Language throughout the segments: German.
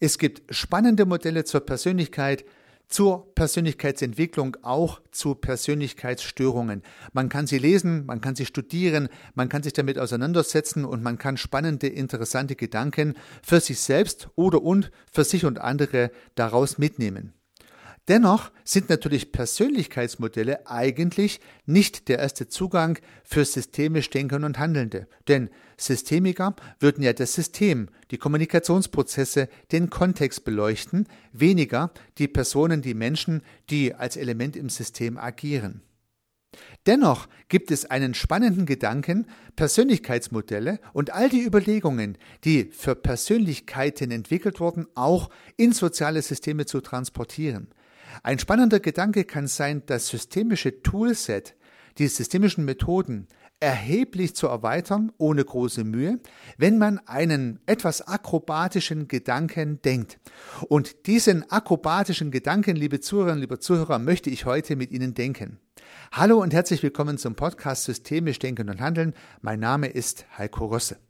Es gibt spannende Modelle zur Persönlichkeit, zur Persönlichkeitsentwicklung, auch zu Persönlichkeitsstörungen. Man kann sie lesen, man kann sie studieren, man kann sich damit auseinandersetzen und man kann spannende, interessante Gedanken für sich selbst oder und für sich und andere daraus mitnehmen. Dennoch sind natürlich Persönlichkeitsmodelle eigentlich nicht der erste Zugang für systemisch Denkende und Handelnde. Denn Systemiker würden ja das System, die Kommunikationsprozesse, den Kontext beleuchten, weniger die Personen, die Menschen, die als Element im System agieren. Dennoch gibt es einen spannenden Gedanken, Persönlichkeitsmodelle und all die Überlegungen, die für Persönlichkeiten entwickelt wurden, auch in soziale Systeme zu transportieren. Ein spannender Gedanke kann sein, das systemische Toolset, die systemischen Methoden erheblich zu erweitern, ohne große Mühe, wenn man einen etwas akrobatischen Gedanken denkt. Und diesen akrobatischen Gedanken, liebe Zuhörerinnen, liebe Zuhörer, möchte ich heute mit Ihnen denken. Hallo und herzlich willkommen zum Podcast Systemisch Denken und Handeln. Mein Name ist Heiko Rosse.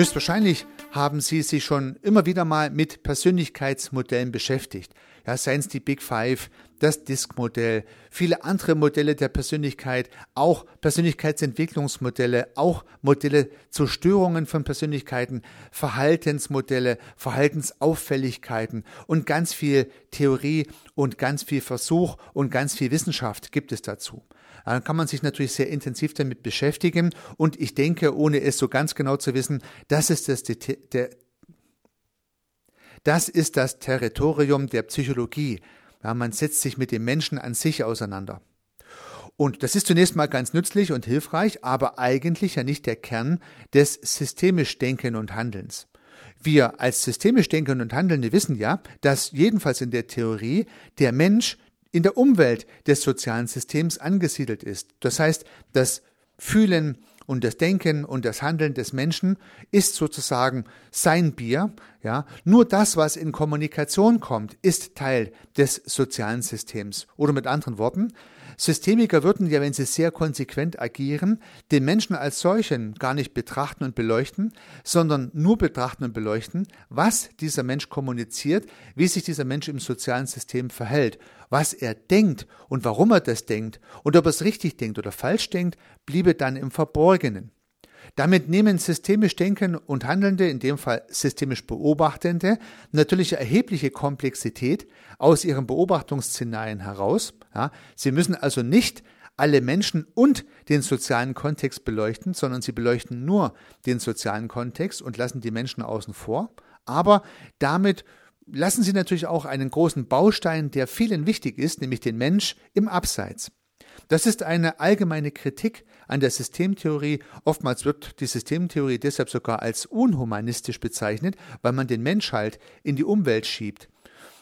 Höchstwahrscheinlich haben Sie sich schon immer wieder mal mit Persönlichkeitsmodellen beschäftigt. Ja, seien es die Big Five, das Disk-Modell, viele andere Modelle der Persönlichkeit, auch Persönlichkeitsentwicklungsmodelle, auch Modelle zur Störungen von Persönlichkeiten, Verhaltensmodelle, Verhaltensauffälligkeiten und ganz viel Theorie und ganz viel Versuch und ganz viel Wissenschaft gibt es dazu. Dann kann man sich natürlich sehr intensiv damit beschäftigen und ich denke, ohne es so ganz genau zu wissen, das ist das, der, das ist das Territorium der Psychologie. Ja, man setzt sich mit dem Menschen an sich auseinander. Und das ist zunächst mal ganz nützlich und hilfreich, aber eigentlich ja nicht der Kern des systemisch Denken und Handelns. Wir als systemisch Denkende und Handelnde wissen ja, dass jedenfalls in der Theorie der Mensch in der Umwelt des sozialen Systems angesiedelt ist. Das heißt, das Fühlen und das Denken und das Handeln des Menschen ist sozusagen sein Bier. Ja, nur das, was in Kommunikation kommt, ist Teil des sozialen Systems. Oder mit anderen Worten, Systemiker würden ja, wenn sie sehr konsequent agieren, den Menschen als solchen gar nicht betrachten und beleuchten, sondern nur betrachten und beleuchten, was dieser Mensch kommuniziert, wie sich dieser Mensch im sozialen System verhält, was er denkt und warum er das denkt und ob er es richtig denkt oder falsch denkt, bliebe dann im Verborgenen. Damit nehmen systemisch Denkende und Handelnde, in dem Fall systemisch Beobachtende, natürlich erhebliche Komplexität aus ihren Beobachtungsszenarien heraus. Ja, sie müssen also nicht alle Menschen und den sozialen Kontext beleuchten, sondern sie beleuchten nur den sozialen Kontext und lassen die Menschen außen vor. Aber damit lassen sie natürlich auch einen großen Baustein, der vielen wichtig ist, nämlich den Mensch im Abseits. Das ist eine allgemeine Kritik an der Systemtheorie. Oftmals wird die Systemtheorie deshalb sogar als unhumanistisch bezeichnet, weil man den Mensch halt in die Umwelt schiebt.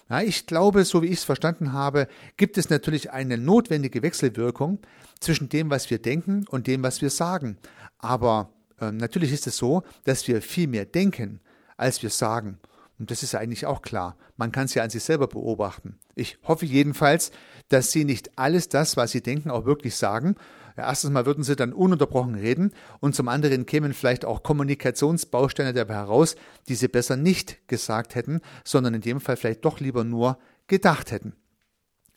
Ja, ich glaube, so wie ich es verstanden habe, gibt es natürlich eine notwendige Wechselwirkung zwischen dem, was wir denken und dem, was wir sagen. Aber äh, natürlich ist es so, dass wir viel mehr denken, als wir sagen. Und das ist eigentlich auch klar. Man kann es ja an sich selber beobachten. Ich hoffe jedenfalls, dass Sie nicht alles das, was Sie denken, auch wirklich sagen. Erstens mal würden Sie dann ununterbrochen reden und zum anderen kämen vielleicht auch Kommunikationsbausteine dabei heraus, die Sie besser nicht gesagt hätten, sondern in dem Fall vielleicht doch lieber nur gedacht hätten.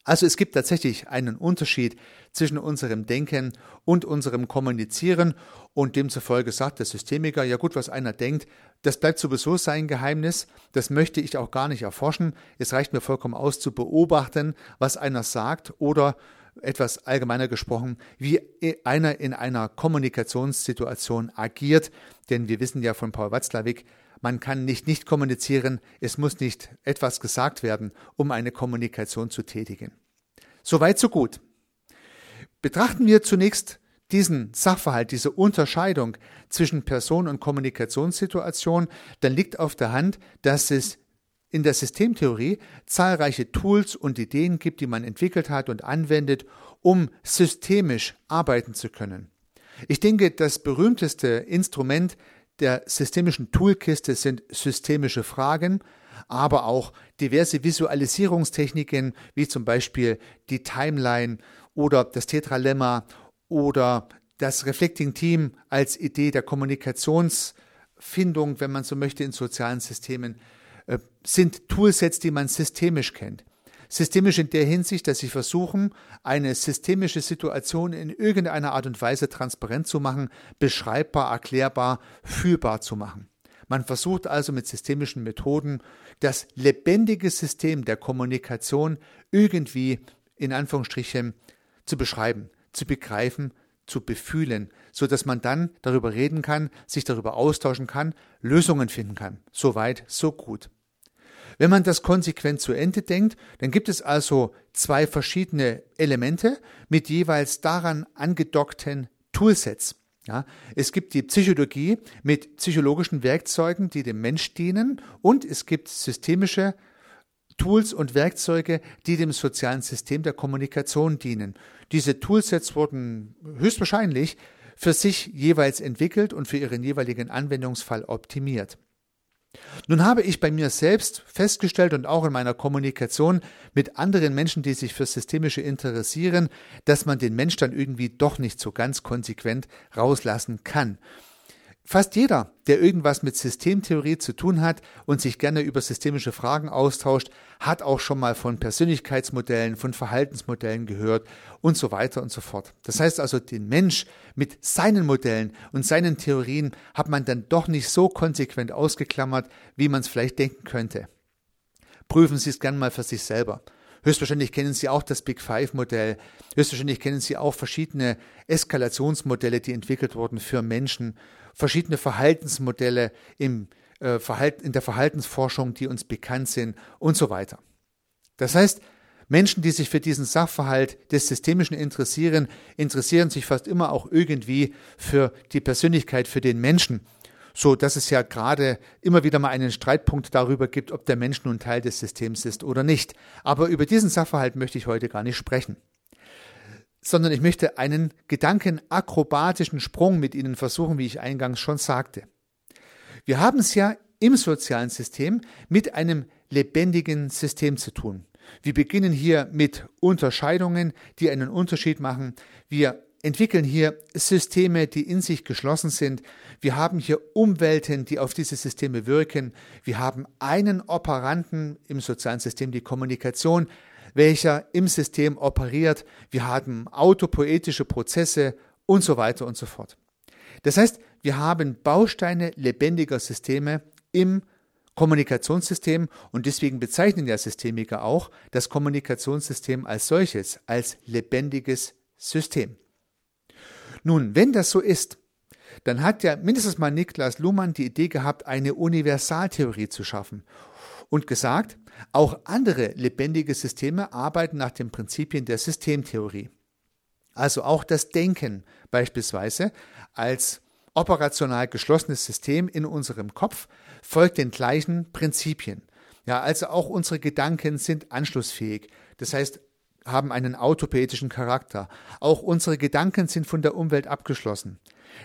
Also es gibt tatsächlich einen Unterschied zwischen unserem Denken und unserem Kommunizieren und demzufolge sagt der Systemiker, ja gut, was einer denkt, das bleibt sowieso sein Geheimnis, das möchte ich auch gar nicht erforschen, es reicht mir vollkommen aus zu beobachten, was einer sagt oder etwas allgemeiner gesprochen, wie einer in einer Kommunikationssituation agiert, denn wir wissen ja von Paul Watzlawick, man kann nicht nicht kommunizieren, es muss nicht etwas gesagt werden, um eine Kommunikation zu tätigen. Soweit, so gut. Betrachten wir zunächst diesen Sachverhalt, diese Unterscheidung zwischen Person und Kommunikationssituation, dann liegt auf der Hand, dass es in der Systemtheorie zahlreiche Tools und Ideen gibt, die man entwickelt hat und anwendet, um systemisch arbeiten zu können. Ich denke, das berühmteste Instrument der systemischen Toolkiste sind systemische Fragen, aber auch diverse Visualisierungstechniken, wie zum Beispiel die Timeline oder das Tetralemma oder das Reflecting Team als Idee der Kommunikationsfindung, wenn man so möchte, in sozialen Systemen, äh, sind Toolsets, die man systemisch kennt. Systemisch in der Hinsicht, dass sie versuchen, eine systemische Situation in irgendeiner Art und Weise transparent zu machen, beschreibbar, erklärbar, fühlbar zu machen. Man versucht also mit systemischen Methoden das lebendige System der Kommunikation irgendwie in Anführungsstrichen zu beschreiben, zu begreifen, zu befühlen, so dass man dann darüber reden kann, sich darüber austauschen kann, Lösungen finden kann. So weit, so gut. Wenn man das konsequent zu Ende denkt, dann gibt es also zwei verschiedene Elemente mit jeweils daran angedockten Toolsets. Ja, es gibt die Psychologie mit psychologischen Werkzeugen, die dem Mensch dienen, und es gibt systemische Tools und Werkzeuge, die dem sozialen System der Kommunikation dienen. Diese Toolsets wurden höchstwahrscheinlich für sich jeweils entwickelt und für ihren jeweiligen Anwendungsfall optimiert. Nun habe ich bei mir selbst festgestellt und auch in meiner Kommunikation mit anderen Menschen, die sich für Systemische interessieren, dass man den Mensch dann irgendwie doch nicht so ganz konsequent rauslassen kann. Fast jeder, der irgendwas mit Systemtheorie zu tun hat und sich gerne über systemische Fragen austauscht, hat auch schon mal von Persönlichkeitsmodellen, von Verhaltensmodellen gehört und so weiter und so fort. Das heißt also, den Mensch mit seinen Modellen und seinen Theorien hat man dann doch nicht so konsequent ausgeklammert, wie man es vielleicht denken könnte. Prüfen Sie es gern mal für sich selber. Höchstwahrscheinlich kennen Sie auch das Big Five Modell. Höchstwahrscheinlich kennen Sie auch verschiedene Eskalationsmodelle, die entwickelt wurden für Menschen verschiedene Verhaltensmodelle im, äh, Verhalten, in der Verhaltensforschung, die uns bekannt sind und so weiter. Das heißt, Menschen, die sich für diesen Sachverhalt des Systemischen interessieren, interessieren sich fast immer auch irgendwie für die Persönlichkeit, für den Menschen, so dass es ja gerade immer wieder mal einen Streitpunkt darüber gibt, ob der Mensch nun Teil des Systems ist oder nicht. Aber über diesen Sachverhalt möchte ich heute gar nicht sprechen sondern ich möchte einen gedankenakrobatischen Sprung mit Ihnen versuchen, wie ich eingangs schon sagte. Wir haben es ja im sozialen System mit einem lebendigen System zu tun. Wir beginnen hier mit Unterscheidungen, die einen Unterschied machen. Wir entwickeln hier Systeme, die in sich geschlossen sind. Wir haben hier Umwelten, die auf diese Systeme wirken. Wir haben einen Operanten im sozialen System, die Kommunikation, welcher im System operiert. Wir haben autopoetische Prozesse und so weiter und so fort. Das heißt, wir haben Bausteine lebendiger Systeme im Kommunikationssystem und deswegen bezeichnen ja Systemiker auch das Kommunikationssystem als solches, als lebendiges System. Nun, wenn das so ist, dann hat ja mindestens mal Niklas Luhmann die Idee gehabt, eine Universaltheorie zu schaffen und gesagt, auch andere lebendige Systeme arbeiten nach den Prinzipien der Systemtheorie. Also auch das Denken beispielsweise als operational geschlossenes System in unserem Kopf folgt den gleichen Prinzipien. Ja, also auch unsere Gedanken sind anschlussfähig. Das heißt, haben einen autopoetischen Charakter. Auch unsere Gedanken sind von der Umwelt abgeschlossen.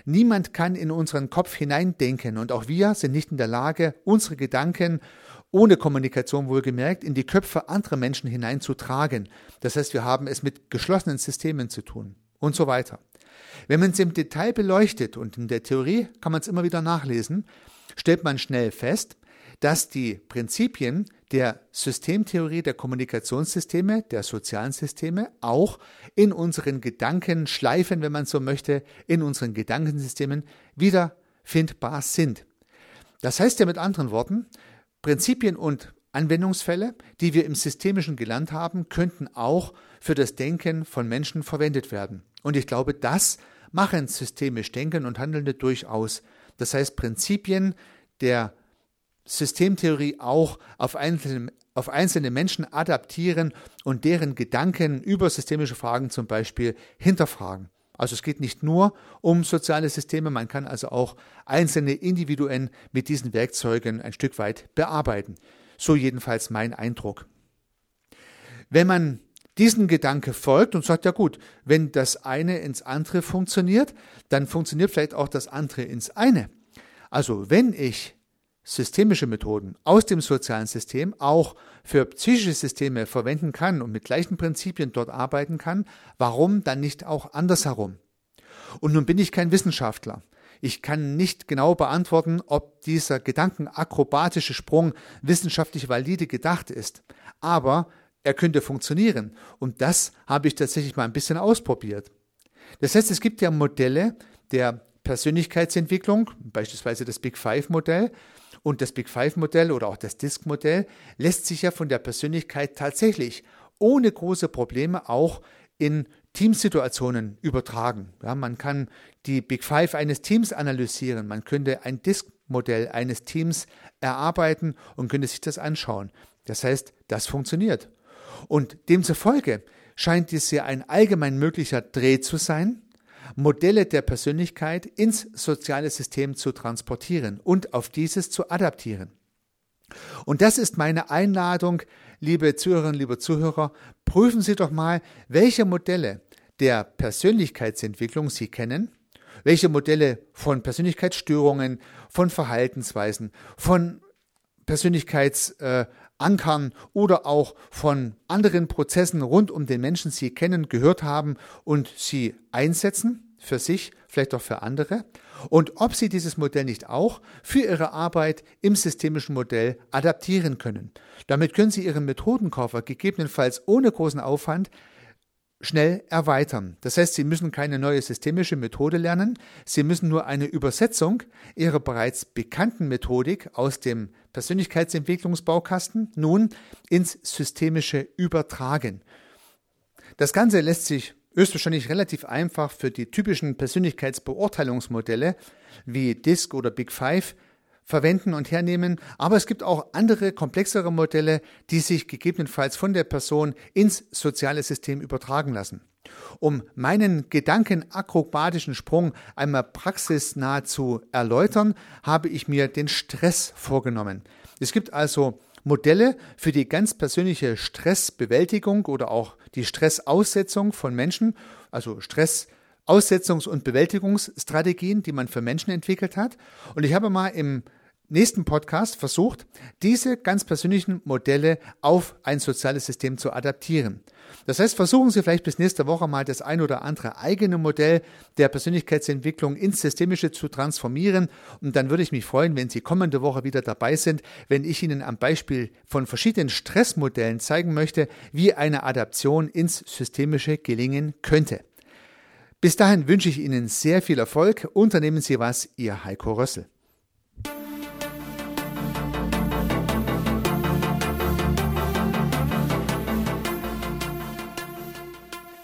Niemand kann in unseren Kopf hineindenken und auch wir sind nicht in der Lage, unsere Gedanken ohne Kommunikation wohlgemerkt, in die Köpfe anderer Menschen hineinzutragen. Das heißt, wir haben es mit geschlossenen Systemen zu tun und so weiter. Wenn man es im Detail beleuchtet und in der Theorie kann man es immer wieder nachlesen, stellt man schnell fest, dass die Prinzipien der Systemtheorie der Kommunikationssysteme, der sozialen Systeme auch in unseren Gedankenschleifen, wenn man so möchte, in unseren Gedankensystemen wiederfindbar sind. Das heißt ja mit anderen Worten, Prinzipien und Anwendungsfälle, die wir im Systemischen gelernt haben, könnten auch für das Denken von Menschen verwendet werden. Und ich glaube, das machen systemisch Denken und Handelnde durchaus. Das heißt, Prinzipien der Systemtheorie auch auf einzelne, auf einzelne Menschen adaptieren und deren Gedanken über systemische Fragen zum Beispiel hinterfragen. Also es geht nicht nur um soziale Systeme, man kann also auch einzelne Individuen mit diesen Werkzeugen ein Stück weit bearbeiten. So jedenfalls mein Eindruck. Wenn man diesen Gedanke folgt und sagt, ja gut, wenn das eine ins andere funktioniert, dann funktioniert vielleicht auch das andere ins eine. Also wenn ich systemische Methoden aus dem sozialen System auch für psychische Systeme verwenden kann und mit gleichen Prinzipien dort arbeiten kann, warum dann nicht auch andersherum? Und nun bin ich kein Wissenschaftler. Ich kann nicht genau beantworten, ob dieser gedankenakrobatische Sprung wissenschaftlich valide gedacht ist. Aber er könnte funktionieren. Und das habe ich tatsächlich mal ein bisschen ausprobiert. Das heißt, es gibt ja Modelle der Persönlichkeitsentwicklung, beispielsweise das Big Five Modell. Und das Big Five Modell oder auch das Disk Modell lässt sich ja von der Persönlichkeit tatsächlich ohne große Probleme auch in Teamsituationen übertragen. Ja, man kann die Big Five eines Teams analysieren, man könnte ein Disk-Modell eines Teams erarbeiten und könnte sich das anschauen. Das heißt, das funktioniert. Und demzufolge scheint dies ja ein allgemein möglicher Dreh zu sein, Modelle der Persönlichkeit ins soziale System zu transportieren und auf dieses zu adaptieren. Und das ist meine Einladung, liebe Zuhörerinnen, liebe Zuhörer, prüfen Sie doch mal, welche Modelle der Persönlichkeitsentwicklung Sie kennen, welche Modelle von Persönlichkeitsstörungen, von Verhaltensweisen, von Persönlichkeitsankern oder auch von anderen Prozessen rund um den Menschen Sie kennen, gehört haben und Sie einsetzen für sich, vielleicht auch für andere und ob Sie dieses Modell nicht auch für Ihre Arbeit im systemischen Modell adaptieren können. Damit können Sie Ihren Methodenkoffer gegebenenfalls ohne großen Aufwand schnell erweitern. Das heißt, Sie müssen keine neue systemische Methode lernen, Sie müssen nur eine Übersetzung Ihrer bereits bekannten Methodik aus dem Persönlichkeitsentwicklungsbaukasten nun ins Systemische übertragen. Das Ganze lässt sich höchstwahrscheinlich relativ einfach für die typischen Persönlichkeitsbeurteilungsmodelle wie DISC oder Big Five verwenden und hernehmen, aber es gibt auch andere komplexere Modelle, die sich gegebenenfalls von der Person ins soziale System übertragen lassen. Um meinen gedankenakrobatischen Sprung einmal praxisnah zu erläutern, habe ich mir den Stress vorgenommen. Es gibt also Modelle für die ganz persönliche Stressbewältigung oder auch die Stressaussetzung von Menschen, also Stressaussetzungs- und Bewältigungsstrategien, die man für Menschen entwickelt hat. Und ich habe mal im nächsten Podcast versucht, diese ganz persönlichen Modelle auf ein soziales System zu adaptieren. Das heißt, versuchen Sie vielleicht bis nächste Woche mal das ein oder andere eigene Modell der Persönlichkeitsentwicklung ins Systemische zu transformieren. Und dann würde ich mich freuen, wenn Sie kommende Woche wieder dabei sind, wenn ich Ihnen am Beispiel von verschiedenen Stressmodellen zeigen möchte, wie eine Adaption ins Systemische gelingen könnte. Bis dahin wünsche ich Ihnen sehr viel Erfolg. Unternehmen Sie was, Ihr Heiko Rössel.